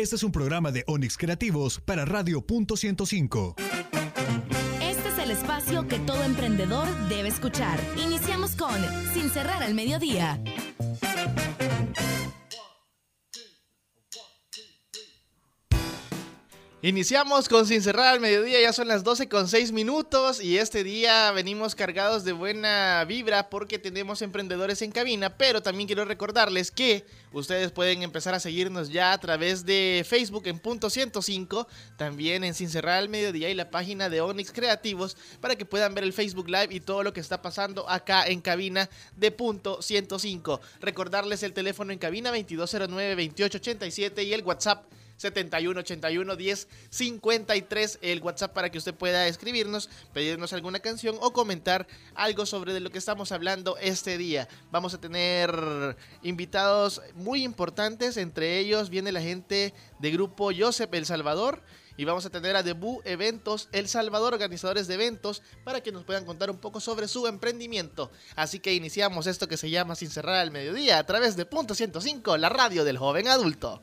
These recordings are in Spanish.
Este es un programa de Onix Creativos para Radio Punto 105. Este es el espacio que todo emprendedor debe escuchar. Iniciamos con Sin cerrar al mediodía. Iniciamos con Sin Cerrar al Mediodía, ya son las 12 con 6 minutos y este día venimos cargados de buena vibra porque tenemos emprendedores en cabina, pero también quiero recordarles que ustedes pueden empezar a seguirnos ya a través de Facebook en punto 105, también en Sin Cerrar al Mediodía y la página de Onyx Creativos para que puedan ver el Facebook Live y todo lo que está pasando acá en cabina de punto 105. Recordarles el teléfono en cabina 2209-2887 y el WhatsApp 7181 10 53 el WhatsApp para que usted pueda escribirnos, pedirnos alguna canción o comentar algo sobre de lo que estamos hablando este día. Vamos a tener invitados muy importantes, entre ellos viene la gente de grupo Joseph El Salvador y vamos a tener a Debut Eventos El Salvador, organizadores de eventos, para que nos puedan contar un poco sobre su emprendimiento. Así que iniciamos esto que se llama Sin cerrar al mediodía a través de Punto 105, la radio del joven adulto.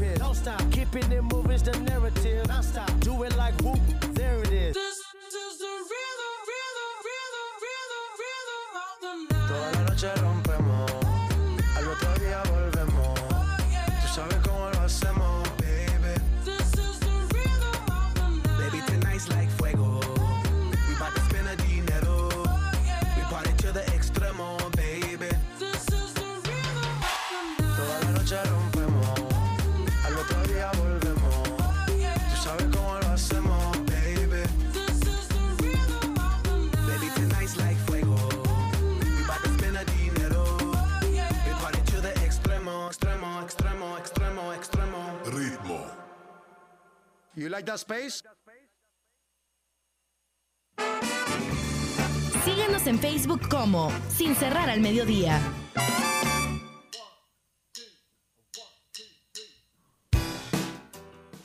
Keeping it moving. You like that space? Síguenos en Facebook como Sin Cerrar al Mediodía.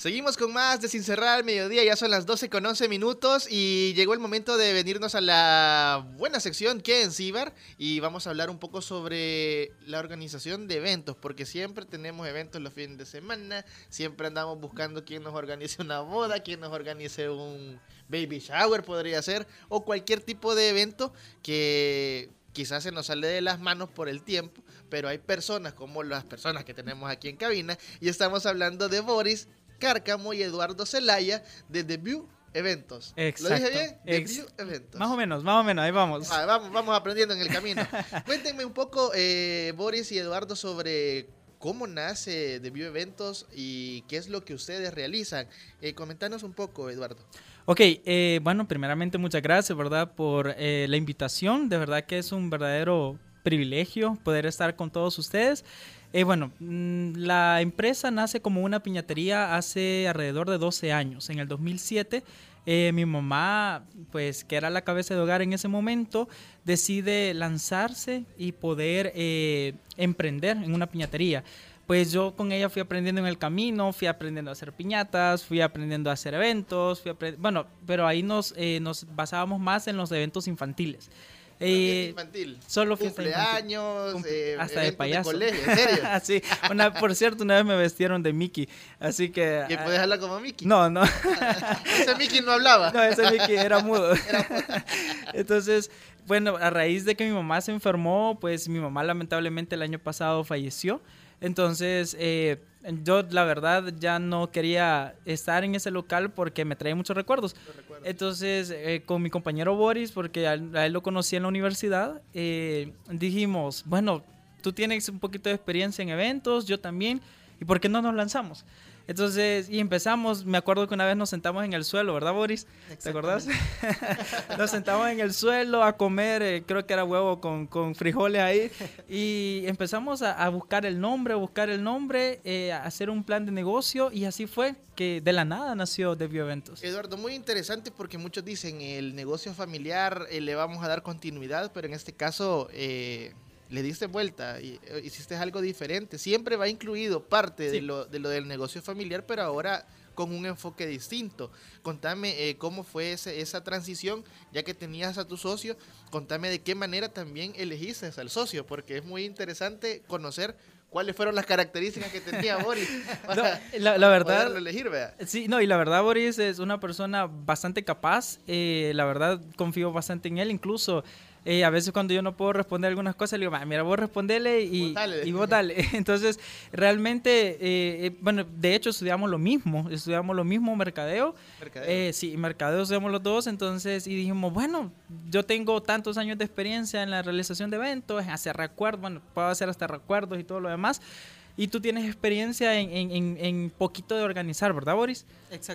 Seguimos con más de Sin Cerrar Mediodía, ya son las 12 con 11 minutos y llegó el momento de venirnos a la buena sección que en Cibar y vamos a hablar un poco sobre la organización de eventos, porque siempre tenemos eventos los fines de semana, siempre andamos buscando quién nos organice una boda, quién nos organice un baby shower podría ser, o cualquier tipo de evento que quizás se nos sale de las manos por el tiempo, pero hay personas como las personas que tenemos aquí en cabina y estamos hablando de Boris Cárcamo y Eduardo Zelaya de The View Eventos. Exacto. ¿Lo dije bien? The View Eventos. Más o menos, más o menos, ahí vamos. Ah, vamos, vamos aprendiendo en el camino. Cuéntenme un poco, eh, Boris y Eduardo, sobre cómo nace The View Eventos y qué es lo que ustedes realizan. Eh, comentanos un poco, Eduardo. Ok, eh, bueno, primeramente muchas gracias, ¿verdad? Por eh, la invitación. De verdad que es un verdadero privilegio poder estar con todos ustedes. Eh, bueno, mm, la empresa nace como una piñatería hace alrededor de 12 años. En el 2007, eh, mi mamá, pues que era la cabeza de hogar en ese momento, decide lanzarse y poder eh, emprender en una piñatería. Pues yo con ella fui aprendiendo en el camino, fui aprendiendo a hacer piñatas, fui aprendiendo a hacer eventos, bueno, pero ahí eh, nos basábamos más en los eventos infantiles. Eh, infantil. solo fiesta. Cumpleaños, Cumple- eh, hasta de eventos payaso. colegio, ¿en serio? sí, una, por cierto, una vez me vestieron de Mickey, así que... ¿Que puedes hablar como Mickey? No, no. Ese Mickey no hablaba. No, ese Mickey era mudo. Entonces, bueno, a raíz de que mi mamá se enfermó, pues mi mamá lamentablemente el año pasado falleció. Entonces, eh, yo la verdad ya no quería estar en ese local porque me traía muchos recuerdos. Entonces, eh, con mi compañero Boris, porque a él, a él lo conocí en la universidad, eh, dijimos, bueno, tú tienes un poquito de experiencia en eventos, yo también, ¿y por qué no nos lanzamos? Entonces, y empezamos, me acuerdo que una vez nos sentamos en el suelo, ¿verdad, Boris? ¿Te acordás? nos sentamos en el suelo a comer, eh, creo que era huevo con, con frijoles ahí, y empezamos a, a buscar el nombre, a buscar el nombre, eh, a hacer un plan de negocio, y así fue que de la nada nació The View Eventos. Eduardo, muy interesante porque muchos dicen el negocio familiar eh, le vamos a dar continuidad, pero en este caso eh, le diste vuelta y eh, hiciste algo diferente. Siempre va incluido parte de, lo, de lo del negocio familiar, pero ahora con un enfoque distinto. Contame eh, cómo fue ese- esa transición, ya que tenías a tu socio, contame de qué manera también elegiste al socio, porque es muy interesante conocer cuáles fueron las características que tenía Boris. No, la, la verdad, elegir. Sí, no, y la verdad Boris es una persona bastante capaz, eh, la verdad confío bastante en él, incluso eh, a veces cuando yo no puedo responder algunas cosas, le digo, "Ma, mira, vos respondele y Vos dale". y vos dale. Entonces, realmente, eh, eh, bueno, de hecho estudiamos lo mismo, estudiamos lo mismo, mercadeo. Mercadeo. Eh, sí, mercadeo estudiamos los dos, entonces, y dijimos, bueno, yo tengo tantos años de experiencia en la realización de eventos, en hacer recuerdos, bueno, puedo hacer hasta recuerdos y todo lo demás. Y tú tienes experiencia en, en, en, en poquito de organizar, ¿verdad, Boris?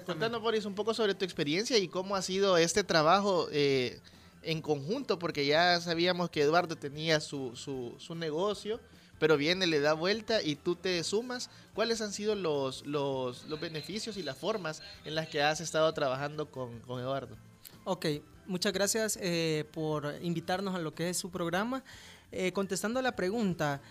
Contanos, Boris, un poco sobre tu experiencia y cómo ha sido este trabajo eh, en conjunto, porque ya sabíamos que Eduardo tenía su, su, su negocio, pero viene, le da vuelta y tú te sumas. ¿Cuáles han sido los, los, los beneficios y las formas en las que has estado trabajando con, con Eduardo? Ok, muchas gracias eh, por invitarnos a lo que es su programa. Eh, contestando a la pregunta,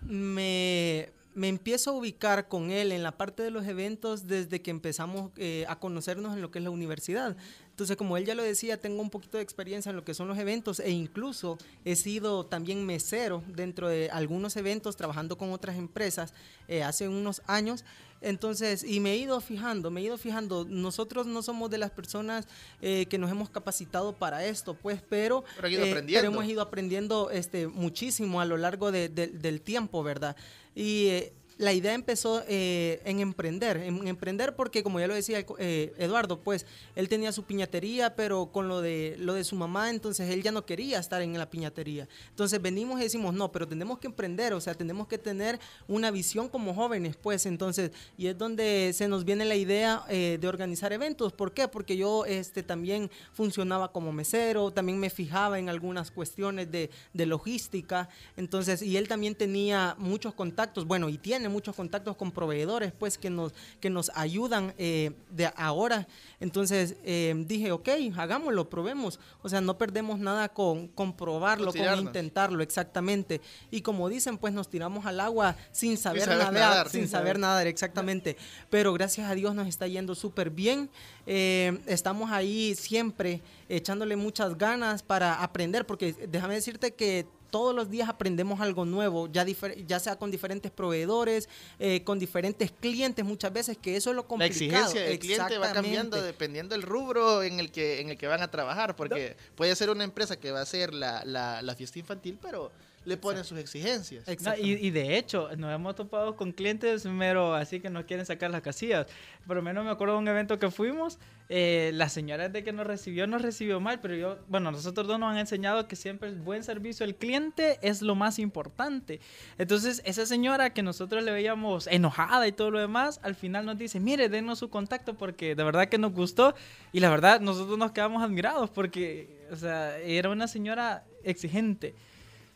me, me empiezo a ubicar con él en la parte de los eventos desde que empezamos eh, a conocernos en lo que es la universidad. Entonces, como él ya lo decía, tengo un poquito de experiencia en lo que son los eventos e incluso he sido también mesero dentro de algunos eventos trabajando con otras empresas eh, hace unos años. Entonces, y me he ido fijando, me he ido fijando, nosotros no somos de las personas eh, que nos hemos capacitado para esto, pues, pero, Pero han ido eh, pero hemos ido aprendiendo este, muchísimo a lo largo de- de- del tiempo, ¿verdad? Y eh, la idea empezó eh, en emprender, en emprender porque como ya lo decía eh, Eduardo, pues él tenía su piñatería, pero con lo de lo de su mamá, entonces él ya no quería estar en la piñatería. Entonces venimos y decimos, no, pero tenemos que emprender, o sea, tenemos que tener una visión como jóvenes, pues entonces, y es donde se nos viene la idea eh, de organizar eventos. ¿Por qué? Porque yo este, también funcionaba como mesero, también me fijaba en algunas cuestiones de, de logística, entonces, y él también tenía muchos contactos, bueno, y tiene tiene muchos contactos con proveedores, pues que nos, que nos ayudan eh, de ahora. Entonces eh, dije, ok, hagámoslo, probemos. O sea, no perdemos nada con, con probarlo, Con intentarlo, exactamente. Y como dicen, pues nos tiramos al agua sin saber, saber nadar, nadar, sin sin saber saber. nadar, exactamente. Pero gracias a Dios nos está yendo súper bien. Eh, estamos ahí siempre echándole muchas ganas para aprender, porque déjame decirte que todos los días aprendemos algo nuevo, ya, ya sea con diferentes proveedores, eh, con diferentes clientes muchas veces, que eso es lo La complicado. exigencia del cliente va cambiando dependiendo del rubro en el que en el que van a trabajar, porque puede ser una empresa que va a hacer la, la, la fiesta infantil, pero le ponen sus exigencias. No, y, y de hecho, nos hemos topado con clientes mero así que nos quieren sacar las casillas. Por lo menos me acuerdo de un evento que fuimos, eh, la señora de que nos recibió nos recibió mal, pero yo, bueno, nosotros dos nos han enseñado que siempre el buen servicio al cliente es lo más importante. Entonces, esa señora que nosotros le veíamos enojada y todo lo demás, al final nos dice, mire, denos su contacto porque de verdad que nos gustó y la verdad nosotros nos quedamos admirados porque, o sea, era una señora exigente.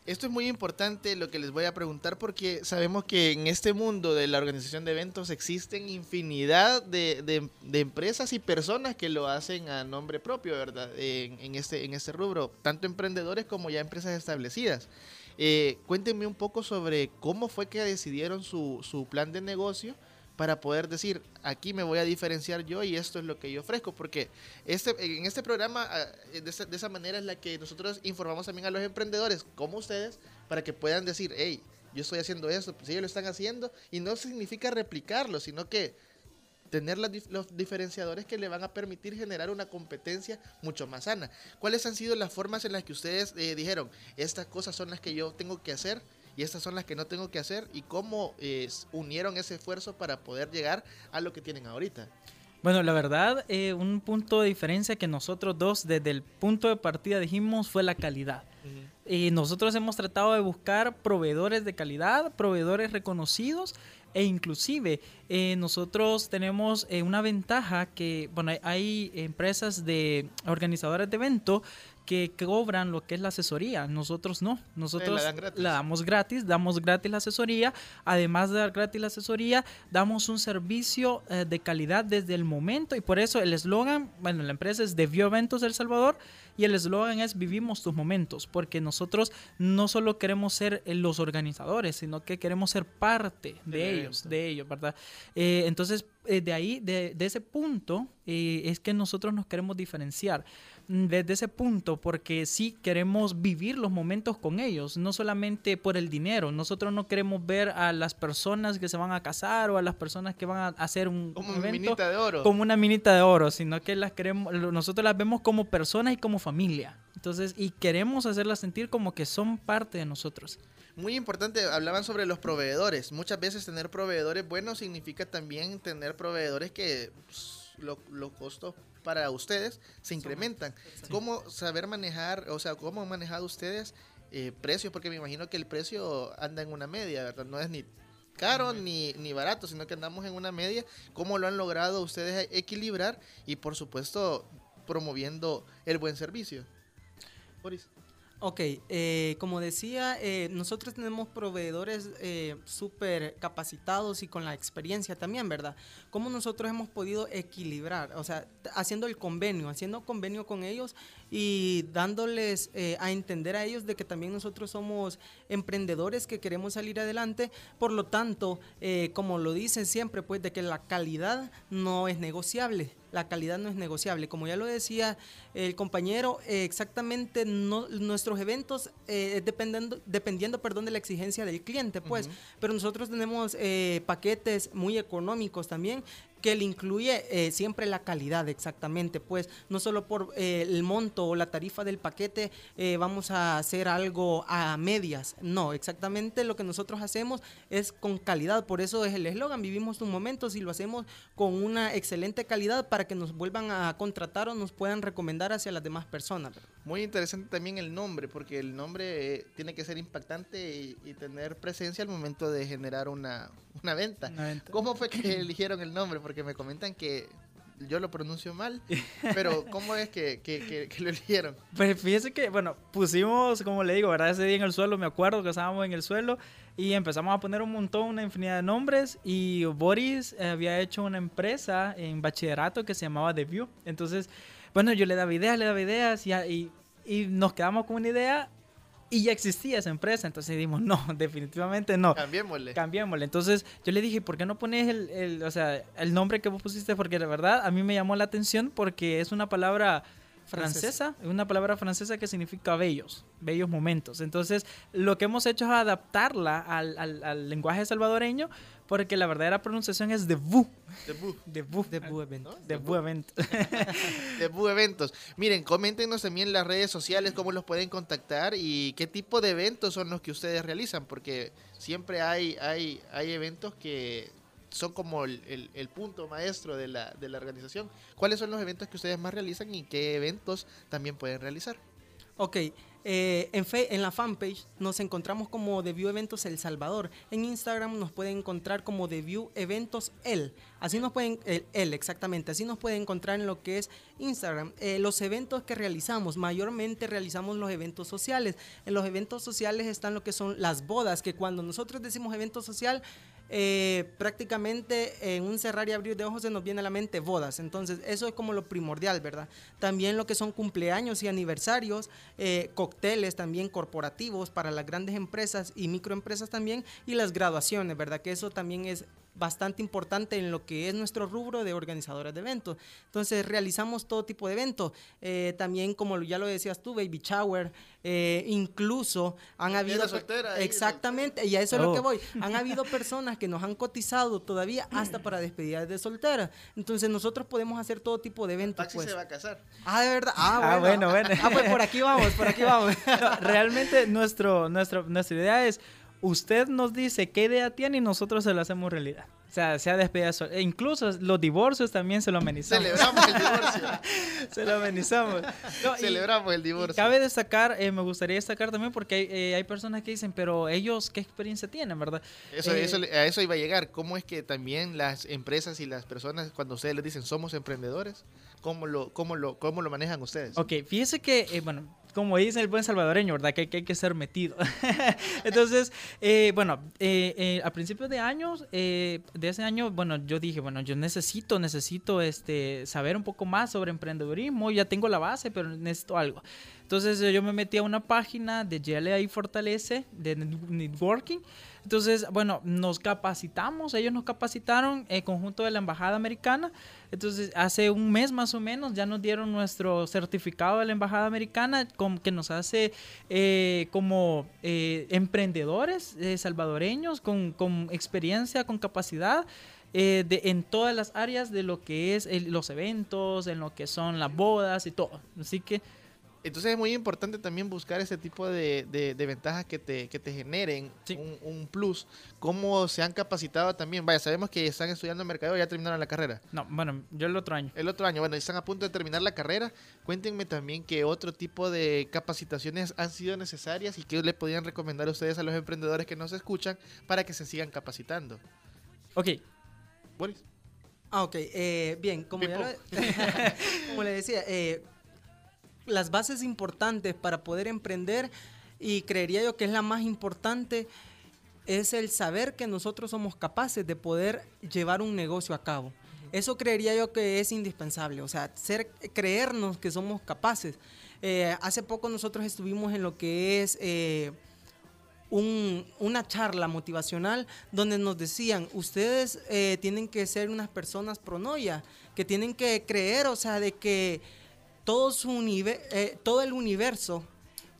Esto es muy importante lo que les voy a preguntar porque sabemos que en este mundo de la organización de eventos existen infinidad de, de- empresas y personas que lo hacen a nombre propio, ¿verdad? En, en este, en este rubro, tanto emprendedores como ya empresas establecidas. Eh, cuéntenme un poco sobre cómo fue que decidieron su, su plan de negocio para poder decir, aquí me voy a diferenciar yo y esto es lo que yo ofrezco, porque este, en este programa, ah, de esa, de esa manera es la que nosotros informamos también a los emprendedores, como ustedes, para que puedan decir, hey, yo estoy haciendo esto, pues ellos lo están haciendo, y no significa replicarlo, sino que tener los diferenciadores que le van a permitir generar una competencia mucho más sana. ¿Cuáles han sido las formas en las que ustedes eh, dijeron, estas cosas son las que yo tengo que hacer y estas son las que no tengo que hacer? ¿Y cómo eh, unieron ese esfuerzo para poder llegar a lo que tienen ahorita? Bueno, la verdad, eh, un punto de diferencia que nosotros dos desde el punto de partida dijimos fue la calidad. Y nosotros hemos tratado de buscar proveedores de calidad, proveedores reconocidos e inclusive eh, nosotros tenemos una ventaja que, bueno, hay- empresas de organizadoras de evento que cobran lo que es la asesoría. Nosotros no. Nosotros gratis. la damos gratis, damos gratis la asesoría. Además de dar gratis la asesoría, damos un servicio eh, de calidad desde el momento y por eso el eslogan, bueno, la empresa es Devio Eventos El Salvador y el eslogan es Vivimos tus momentos, porque nosotros no solo queremos ser eh, los organizadores, sino que queremos ser parte de ellos, evento. de ellos, ¿verdad? Eh, entonces, eh, de ahí, de, de ese punto, es que nosotros nos queremos diferenciar. Desde ese punto, porque sí queremos vivir los momentos con ellos, no solamente por el dinero. Nosotros no queremos ver a las personas que se van a casar o a las personas que van a hacer un, Como un evento minita de oro. como una minita de oro, sino que las queremos, lo- nosotros las vemos como personas y como familia. Entonces, y queremos hacerlas sentir como que son parte de nosotros. Muy importante, hablaban sobre los proveedores. Muchas veces tener proveedores buenos significa también tener proveedores que pues, lo- los costos para ustedes se incrementan. ¿Cómo saber manejar, o sea, cómo han manejado ustedes eh, precios? Porque me imagino que el precio anda en una media, ¿verdad? No es ni caro ni, ni barato, sino que andamos en una media. ¿Cómo lo han logrado ustedes equilibrar? Y por supuesto, promoviendo el buen servicio. Boris. Ok, eh, como decía, eh, nosotros tenemos proveedores eh, súper capacitados y con la experiencia también, ¿verdad? ¿Cómo nosotros hemos podido equilibrar? O sea, haciendo el convenio, haciendo convenio con ellos y dándoles eh, a entender a ellos de que también nosotros somos emprendedores que queremos salir adelante. Por lo tanto, eh, como lo dicen siempre, pues de que la calidad no es negociable. La calidad no es negociable. Como ya lo decía el compañero, eh, exactamente no, nuestros eventos eh, dependiendo, dependiendo perdón, de la exigencia del cliente, pues. Pero nosotros tenemos eh, paquetes muy económicos también que le incluye eh, siempre la calidad exactamente, pues no solo por eh, el monto o la tarifa del paquete eh, vamos a hacer algo a medias, no, exactamente lo que nosotros hacemos es con calidad, por eso es el eslogan, vivimos un momento, si lo hacemos con una excelente calidad para que nos vuelvan a contratar o nos puedan recomendar hacia las demás personas. Muy interesante también el nombre, porque el nombre eh, tiene que ser impactante y, y tener presencia al momento de generar una, una venta. Una venta. ¿Cómo fue que eligieron el nombre? Porque me comentan que yo lo pronuncio mal, pero ¿cómo es que, que, que- que lo eligieron? Pues fíjese que, bueno, pusimos, como le digo, ¿verdad? Ese día en el suelo, me acuerdo que estábamos en el suelo y empezamos a poner un montón, una infinidad de nombres y Boris había hecho una empresa en bachillerato que se llamaba The View. Entonces, bueno, yo le daba ideas, le daba ideas y, y, y nos quedamos con una idea y ya existía esa empresa. Entonces dijimos, no, definitivamente no. Cambiémosle. Cambiémosle. Entonces yo le dije, ¿por qué no pones el, el, o sea, el nombre que vos pusiste? Porque la verdad a mí me llamó la atención porque es una palabra francesa, es una palabra francesa que significa bellos, bellos momentos. Entonces lo que hemos hecho es adaptarla al, al- al lenguaje salvadoreño porque la verdadera pronunciación es Debut. de vous, De Bu Event. ¿no? de vous event. Debut Eventos. Miren, coméntenos también en las redes sociales cómo los pueden contactar y qué tipo de eventos son los que ustedes realizan, porque siempre hay, hay, hay eventos que son como el, el- el punto maestro de la, de la organización. ¿Cuáles son los eventos que ustedes más realizan y qué eventos también pueden realizar? Ok, eh, en, fe- en la fanpage nos encontramos como The View Eventos El Salvador. En Instagram nos pueden encontrar como The View Eventos El. Así nos pueden, el, exactamente, así nos pueden encontrar en lo que es Instagram. Eh, los eventos que realizamos, mayormente realizamos los eventos sociales. En los eventos sociales están lo que son las bodas, que cuando nosotros decimos evento social, eh, prácticamente en un cerrar y abrir de ojos se nos viene a la mente bodas. Entonces, eso es como lo primordial, ¿verdad? También lo que son cumpleaños y aniversarios, eh, cócteles también corporativos para las grandes empresas y microempresas también, y las graduaciones, ¿verdad? Que eso también es bastante importante en lo que es nuestro rubro de organizadores de eventos. Entonces realizamos todo tipo de eventos. Eh, también, como ya lo decías tú, baby shower, eh, incluso han habido... Era soltera exactamente, y a eso es lo Oh. que voy. Han habido personas que nos han cotizado todavía hasta para despedidas de soltera. Entonces nosotros podemos hacer todo tipo de eventos. Taxi Pues. se va a casar. Ah, de verdad. Ah, Ah, bueno. bueno, bueno. Ah, pues por aquí vamos, por aquí vamos. Realmente nuestro, nuestro, nuestra idea es, usted nos dice qué idea tiene y nosotros se la hacemos realidad. O sea, sea despedida sol- e incluso los divorcios también se lo amenizamos. Celebramos el divorcio. se lo amenizamos. No, y- Celebramos el divorcio. cabe destacar, eh, me gustaría destacar también porque hay, eh, hay personas que dicen, pero ellos, ¿qué experiencia tienen, verdad? Eso, Eh, eso, a eso iba a llegar. ¿Cómo es que también las empresas y las personas, cuando ustedes les dicen somos emprendedores, cómo lo, cómo lo, cómo lo manejan ustedes? Ok, fíjese que, bueno, como dice el buen salvadoreño, ¿verdad? Que, que hay que ser metido. Entonces, eh, bueno, eh, eh, a principios de años, de ese año, bueno, yo dije, bueno, yo necesito, necesito este, saber un poco más sobre emprendedurismo. Ya tengo la base, pero necesito algo. Entonces, eh, yo me metí a una página de GLA y Fortalece, de net- networking. Entonces, bueno, nos capacitamos, ellos nos capacitaron en conjunto de la Embajada Americana. Entonces, hace un mes más o menos ya nos dieron nuestro certificado de la Embajada Americana com- que nos hace eh, como eh, emprendedores eh, salvadoreños con, con experiencia, con capacidad. eh, de, en todas las áreas de lo que es el- los eventos, en lo que son las bodas y todo. Así que Entonces es muy importante también buscar ese tipo de, de- de ventajas que te, que te generen Sí. un, un plus. ¿Cómo se han capacitado también? Vaya, sabemos que están estudiando mercadeo, ya terminaron la carrera. No, bueno, yo el otro año. El otro año, bueno, están a punto de terminar la carrera. Cuéntenme también qué otro tipo de capacitaciones han sido necesarias y qué le podrían recomendar a ustedes a los emprendedores que nos escuchan para que se sigan capacitando. Ok, Boris. Ah, ok. eh, bien, como, ya lo- como le decía, eh, las bases importantes para poder emprender, y creería yo que es la más importante, es el saber que nosotros somos capaces de poder llevar un negocio a cabo. Eso creería yo que es indispensable, o sea, ser, creernos que somos capaces. Eh, hace poco nosotros estuvimos en lo que es eh, un- una charla motivacional donde nos decían, ustedes eh, tienen que ser unas personas pronoia, que tienen que creer, o sea, de que todo, su eh, todo el universo,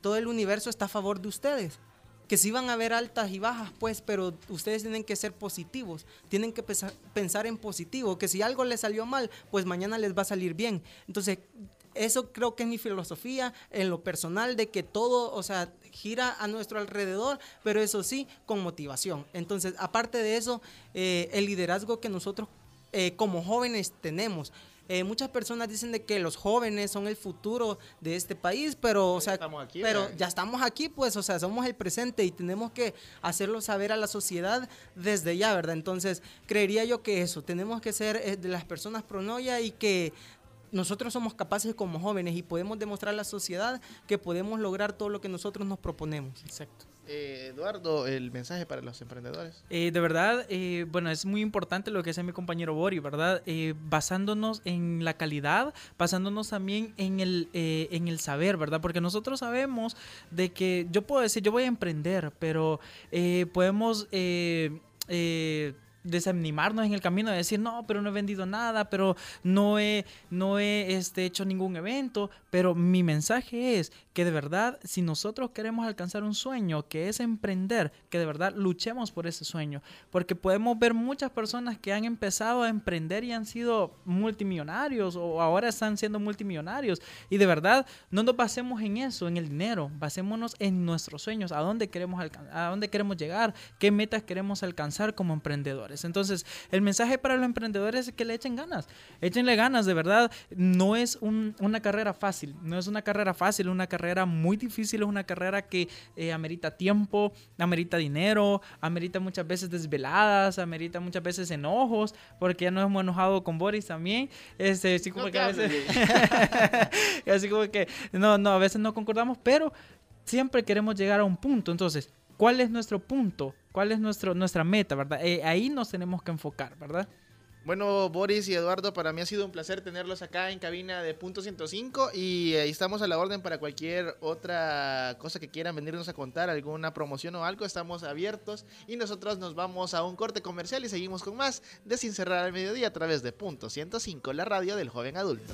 todo el universo está a favor de ustedes. Que sí van a haber altas y bajas, pues, pero ustedes tienen que ser positivos, tienen que pensar en positivo, que si algo les salió mal, pues mañana les va a salir bien. Entonces, eso creo que es mi filosofía en lo personal de que todo, o sea, gira a nuestro alrededor, pero eso sí, con motivación. Entonces, aparte de eso, eh, el liderazgo que nosotros eh, como jóvenes tenemos, eh, muchas personas dicen de que los jóvenes son el futuro de este país, pero, o sea, estamos aquí, pero ¿verdad? ya estamos aquí, pues, o sea, somos el presente y tenemos que hacerlo saber a la sociedad desde ya, ¿verdad? Entonces, creería yo que eso, tenemos que ser eh, de las personas pronoya y que nosotros somos capaces como jóvenes y podemos demostrar a la sociedad que podemos lograr todo lo que nosotros nos proponemos. Exacto. Eh, Eduardo, el mensaje para los emprendedores. Eh, de verdad, eh, bueno, es muy importante lo que hace mi compañero Bori, ¿verdad? Eh, basándonos en la calidad, basándonos también en el, eh, en el saber, ¿verdad? Porque nosotros sabemos de que yo puedo decir, yo voy a emprender, pero eh, podemos... eh, desanimarnos en el camino de decir no pero no he vendido nada pero no he no he este, hecho ningún evento pero mi mensaje es que de verdad si nosotros queremos alcanzar un sueño que es emprender que de verdad luchemos por ese sueño. Porque podemos ver muchas personas que han empezado a emprender y han sido multimillonarios o ahora están siendo multimillonarios. Y de verdad no nos basemos en eso en el dinero. Basémonos en nuestros sueños a dónde queremos a dónde queremos llegar qué metas queremos alcanzar como emprendedores entonces el mensaje para los emprendedores es que le echen ganas échenle ganas de verdad. No es un- una carrera fácil no es una carrera fácil una carrera muy difícil es una carrera que eh, amerita tiempo amerita dinero amerita muchas veces desveladas amerita muchas veces enojos porque ya nos hemos enojado con Boris también. Este sí como No que a te veces así como que no no a veces no concordamos pero siempre queremos llegar a un punto. Entonces ¿Cuál es nuestro punto? ¿Cuál es nuestro, nuestra meta, verdad? Eh, ahí nos tenemos que enfocar, ¿verdad? Bueno, Boris y Eduardo, para mí ha sido un placer tenerlos acá en cabina de Punto 105 y ahí estamos a la orden para cualquier otra cosa que quieran venirnos a contar, alguna promoción o algo, estamos abiertos y nosotros nos vamos a un corte comercial y seguimos con más de Sin Cerrar al Mediodía a través de Punto 105, la radio del joven adulto.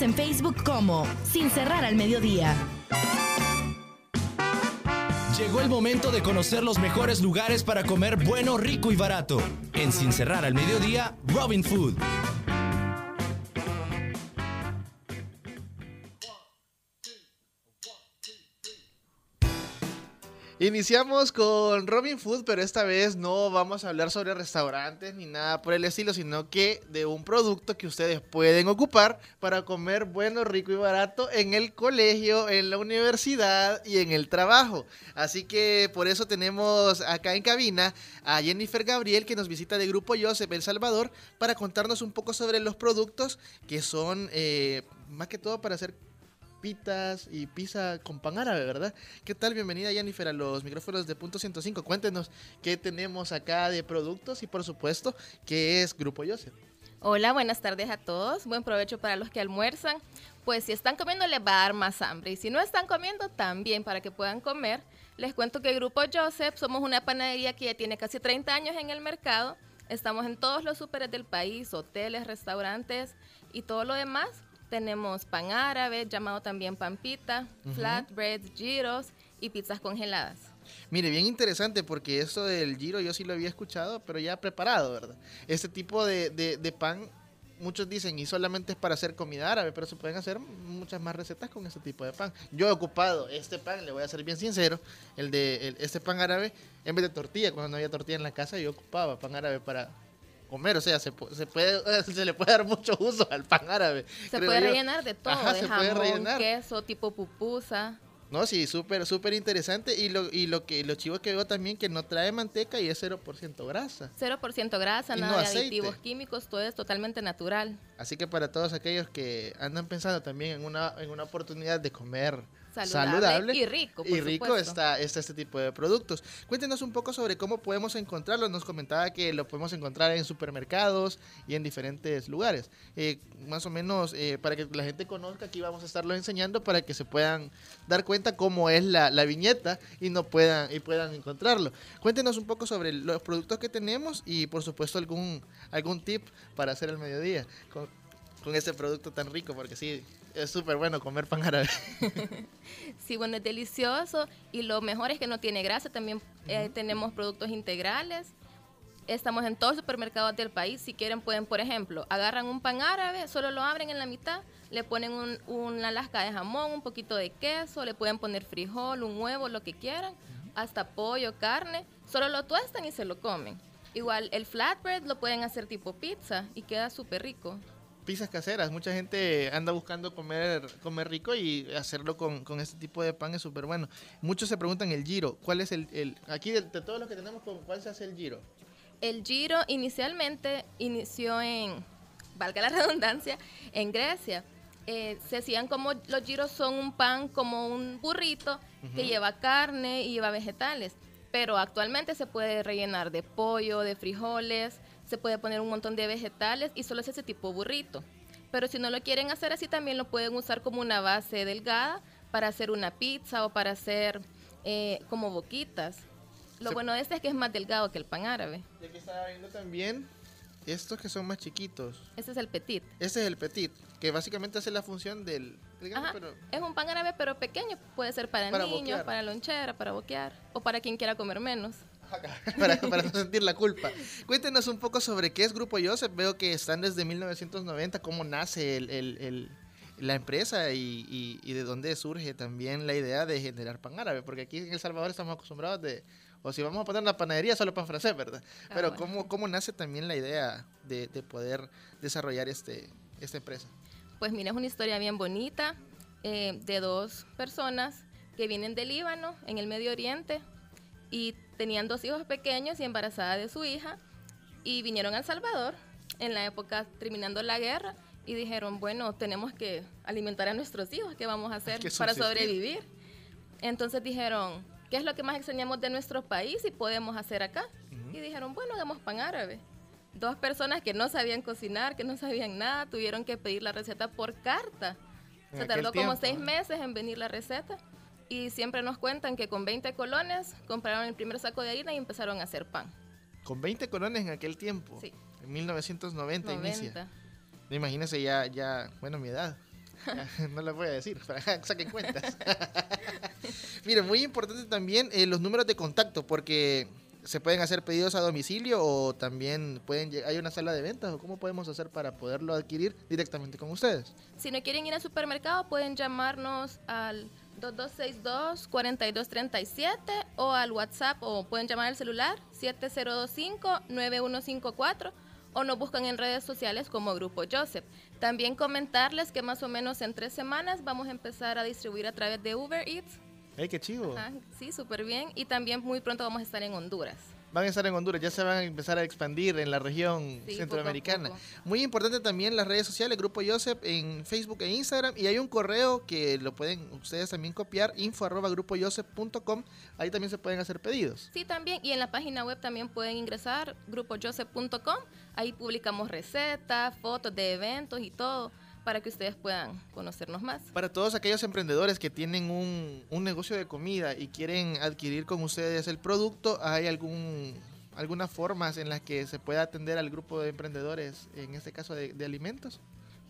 En Facebook como Sin cerrar al mediodía. Llegó el momento de conocer los mejores lugares para comer bueno, rico y barato. En Sin cerrar al mediodía, Robin Food. Iniciamos con Robin Food, pero esta vez no vamos a hablar sobre restaurantes ni nada por el estilo, sino que de un producto que ustedes pueden ocupar para comer bueno, rico y barato en el colegio, en la universidad y en el trabajo. Así que por eso tenemos acá en cabina a Jennifer Gabriel que nos visita de Grupo Joseph El Salvador para contarnos un poco sobre los productos que son eh, más que todo para hacer y pizza con pan árabe, ¿verdad? ¿Qué tal? Bienvenida Jennifer a los micrófonos de Punto 105. Cuéntenos qué tenemos acá de productos y por supuesto qué es Grupo Joseph. Hola, buenas tardes a todos. Buen provecho para los que almuerzan. Pues si están comiendo les va a dar más hambre y si no están comiendo también para que puedan comer. Les cuento que Grupo Joseph somos una panadería que ya tiene casi 30 años en el mercado. Estamos en todos los súperes del país, hoteles, restaurantes y todo lo demás. Tenemos pan árabe, llamado también pampita, Ujú. flatbreads, giros y pizzas congeladas. Mire, bien interesante porque esto del giro yo sí lo había escuchado, pero ya preparado, ¿verdad? Este tipo de, de- de pan, muchos dicen, y solamente es para hacer comida árabe, pero se pueden hacer muchas más recetas con este tipo de pan. Yo he ocupado este pan, le voy a ser bien sincero, el de el- este pan árabe, en vez de tortilla, cuando no había tortilla en la casa, yo ocupaba pan árabe para comer, o sea, se, se puede, se le puede dar mucho uso al pan árabe. Se puede yo. rellenar de todo, Ajá, de se puede jamón, rellenar. queso, tipo pupusa. No, sí, súper, súper interesante. Y lo, y lo que lo chivo que veo también que no trae manteca y es 0% grasa. 0% grasa, Y no nada de aditivos químicos, todo es totalmente natural. Así que para todos aquellos que andan pensando también en una, en una oportunidad de comer Saludable saludable, y rico, por y rico supuesto. está, está este tipo de productos. Cuéntenos un poco sobre cómo podemos encontrarlo. Nos comentaba que lo podemos encontrar en supermercados y en diferentes lugares. Eh, más o menos eh, para que la gente conozca, aquí vamos a estarlo enseñando para que se puedan dar cuenta cómo es la, la viñeta y no puedan y puedan encontrarlo. Cuéntenos un poco sobre los productos que tenemos y por supuesto algún algún tip para hacer el mediodía con, con este producto tan rico porque sí es súper bueno comer pan árabe. Sí, bueno, es delicioso y lo mejor es que no tiene grasa. También eh, tenemos productos integrales. Estamos en todos los supermercados del país. Si quieren, pueden, por ejemplo, agarran un pan árabe, solo lo abren en la mitad, le ponen un- una lasca de jamón, un poquito de queso, le pueden poner frijol, un huevo, lo que quieran, hasta pollo, carne. Solo lo tuestan y se lo comen. Igual el flatbread lo pueden hacer tipo pizza y queda súper rico. Pizzas caseras, mucha gente anda buscando comer comer rico y hacerlo con, con este tipo de pan es súper bueno. Muchos se preguntan el giro, ¿cuál es el, el aquí de, de todos los que tenemos, ¿con cuál se hace el giro? El Giro inicialmente inició en, valga la redundancia, en Grecia. Eh, se hacían como, los giros son un pan como un burrito que Ujú. lleva carne y lleva vegetales. Pero actualmente se puede rellenar de pollo, de frijoles, se puede poner un montón de vegetales y solo es ese tipo burrito. Pero si no lo quieren hacer así, también lo pueden usar como una base delgada para hacer una pizza o para hacer eh, como boquitas. Lo Se- bueno de este es que es más delgado que el pan árabe. Y aquí estaba viendo también estos que son más chiquitos. Este es el petit. Este es el petit, que básicamente hace la función del, digamos, Ajá, pero Es un pan árabe, pero pequeño. Puede ser para, Para niños, boquear. para lonchera, para boquear. O para quien quiera comer menos. para, para no sentir la culpa. Cuéntenos un poco sobre qué es Grupo Joseph. Veo que están desde 1990, cómo nace el, el- el- la empresa y, y- y de dónde surge también la idea de generar pan árabe. Porque aquí en El Salvador estamos acostumbrados de, o si vamos a poner una panadería, solo pan francés, ¿verdad? Pero bueno. ¿cómo, cómo nace también la idea de, de poder desarrollar este, esta empresa? Pues mira, es una historia bien bonita eh, de dos personas que vienen del Líbano, en el Medio Oriente, y tenían dos hijos pequeños y embarazada de su hija, y vinieron a El Salvador en la época terminando la guerra, y dijeron, bueno, tenemos que alimentar a nuestros hijos, ¿qué vamos a hacer para sobrevivir? Entonces dijeron, ¿qué es lo que más extrañamos de nuestro país y podemos hacer acá? Y dijeron, bueno, hagamos pan árabe. Dos personas que no sabían cocinar, que no sabían nada, tuvieron que pedir la receta por carta. Se tardó como tiempo, seis meses en venir la receta. Y siempre nos cuentan que con 20 colones compraron el primer saco de harina y empezaron a hacer pan. Con 20 colones en aquel tiempo. Sí. En 1990 inicia. 90. Imagínense ya, ya, bueno, mi edad. Ya, no les voy a decir, para que saquen cuentas. Miren, muy importante también eh, los números de contacto, porque se pueden hacer pedidos a domicilio o también pueden hay una sala de ventas o cómo podemos hacer para poderlo adquirir directamente con ustedes. Si no quieren ir al supermercado, pueden llamarnos al 2262-4237 o al WhatsApp o pueden llamar al celular 7025-9154 o nos buscan en redes sociales como Grupo Joseph. También comentarles que más o menos en tres semanas vamos a empezar a distribuir a través de Uber Eats. ¡Ay, qué chivo! Ajá, sí, súper bien. Y también muy pronto vamos a estar en Honduras. Van a estar en Honduras, ya se van a empezar a expandir en la región Sí, centroamericana. poco Muy importante también las redes sociales, Grupo Joseph en Facebook e Instagram. Y hay un correo que lo pueden ustedes también copiar, info arroba grupojoseph.com. Ahí también se pueden hacer pedidos. Sí, también. Y en la página web también pueden ingresar grupojoseph.com. Ahí publicamos recetas, fotos de eventos y todo para que ustedes puedan conocernos más. Para todos aquellos emprendedores que tienen un, un negocio de comida y quieren adquirir con ustedes el producto, ¿hay algún algunas formas en las que se pueda atender al grupo de emprendedores, en este caso de, de alimentos?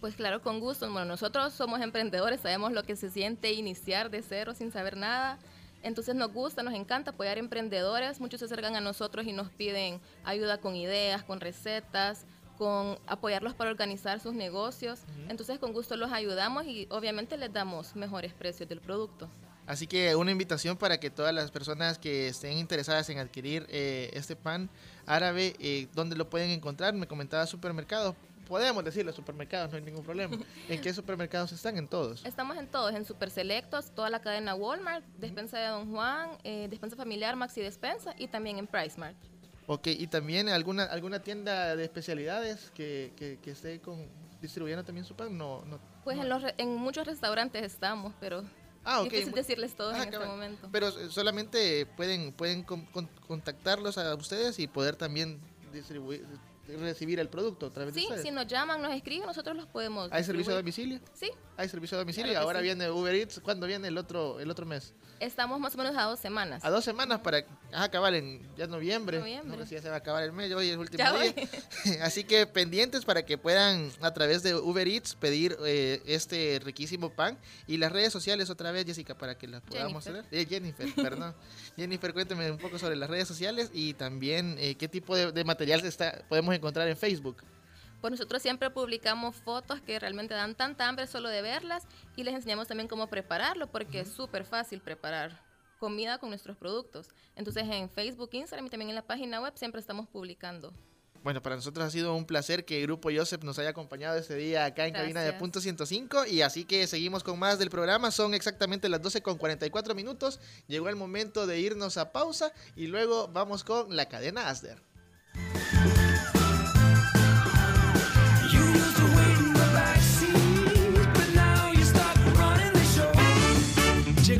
Pues claro, con gusto. Bueno, nosotros somos emprendedores, sabemos lo que se siente iniciar de cero sin saber nada. Entonces nos gusta, nos encanta apoyar emprendedores. Muchos se acercan a nosotros y nos piden ayuda con ideas, con recetas, con apoyarlos para organizar sus negocios. Entonces con gusto los ayudamos y obviamente les damos mejores precios del producto. Así que una invitación para que todas las personas que estén interesadas en adquirir eh, este pan árabe, eh, ¿dónde lo pueden encontrar? Me comentaba supermercados. Podemos decirlo, supermercados, no hay ningún problema. ¿En qué supermercados están? En todos. Estamos en todos, en Super Selectos, toda la cadena Walmart, Despensa de Don Juan, eh, Despensa Familiar, Maxi Despensa y también en PriceMart. Ok, y también alguna alguna tienda de especialidades que, que, que esté con, distribuyendo también su pan. No, no, Pues en, los re- en muchos restaurantes estamos, pero Ah, ok. difícil decirles todos Ah, en este momento. Pero solamente pueden pueden con- con- contactarlos a ustedes y poder también distribuir recibir el producto a través de Sí, si nos llaman, nos escriben, nosotros los podemos. ¿Hay servicio a domicilio? Sí, Hay servicio a domicilio Claro ahora sí. viene Uber Eats. ¿Cuándo viene el otro el otro mes? Estamos más o menos a dos semanas. A dos semanas para acabar en ya noviembre. Noviembre. No, si ya se va a acabar el mes, hoy es el último Ya día. Así que pendientes para que puedan a través de Uber Eats pedir eh, este riquísimo pan y las redes sociales otra vez, Jessica, para que las podamos Jennifer. Eh, Jennifer, perdón. Jennifer, cuénteme un poco sobre las redes sociales y también eh, qué tipo de, de material está, podemos encontrar en Facebook. Pues nosotros siempre publicamos fotos que realmente dan tanta hambre solo de verlas y les enseñamos también cómo prepararlo porque es súper fácil preparar comida con nuestros productos. Entonces en Facebook, Instagram y también en la página web siempre estamos publicando. Bueno, para nosotros ha sido un placer que el Grupo Joseph nos haya acompañado este día acá en cabina de. Punto 105 y así que seguimos con más del programa. Son exactamente las 12 con 44 minutos. Llegó el momento de irnos a pausa y luego vamos con la cadena Asder.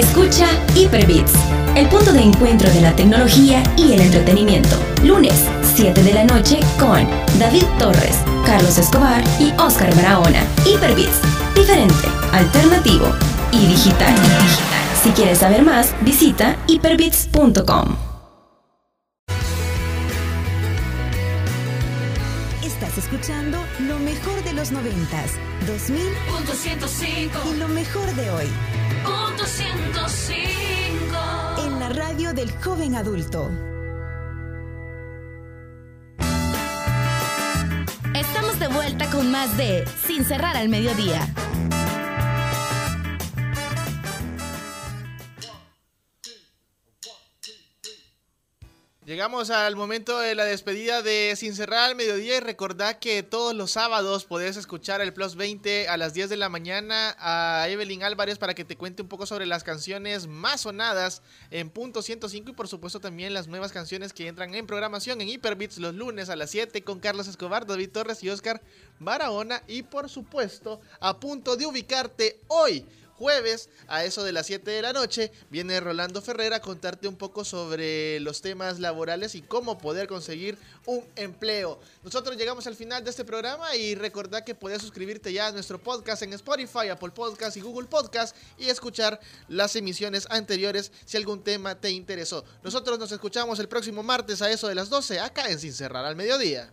Escucha Hyperbits, el punto de encuentro de la tecnología y el entretenimiento. Lunes, 7 de la noche con David Torres, Carlos Escobar y Oscar Barahona. Hyperbits, diferente, alternativo y digital. Si quieres saber más, visita hyperbits.com. Estás escuchando lo mejor de los noventas, 2000 Punto 105 y lo mejor de hoy 105 en la radio del joven adulto. Estamos de vuelta con más de Sin cerrar al mediodía. Llegamos al momento de la despedida de Sin Cerrar al Mediodía y recordad que todos los sábados podés escuchar el Plus 20 a las 10 de la mañana a Evelyn Álvarez para que te cuente un poco sobre las canciones más sonadas en punto 105 y por supuesto también las nuevas canciones que entran en programación en Hyperbits los lunes a las 7 con Carlos Escobar, David Torres y Oscar Barahona y por supuesto a punto de ubicarte hoy jueves a eso de las 7 de la noche viene Rolando Ferrera a contarte un poco sobre los temas laborales y cómo poder conseguir un empleo. Nosotros llegamos al final de este programa y recordad que puedes suscribirte ya a nuestro podcast en Spotify, Apple Podcast y Google Podcast y escuchar las emisiones anteriores si algún tema te interesó. Nosotros nos escuchamos el próximo martes a eso de las 12 acá en Sin Cerrar al Mediodía.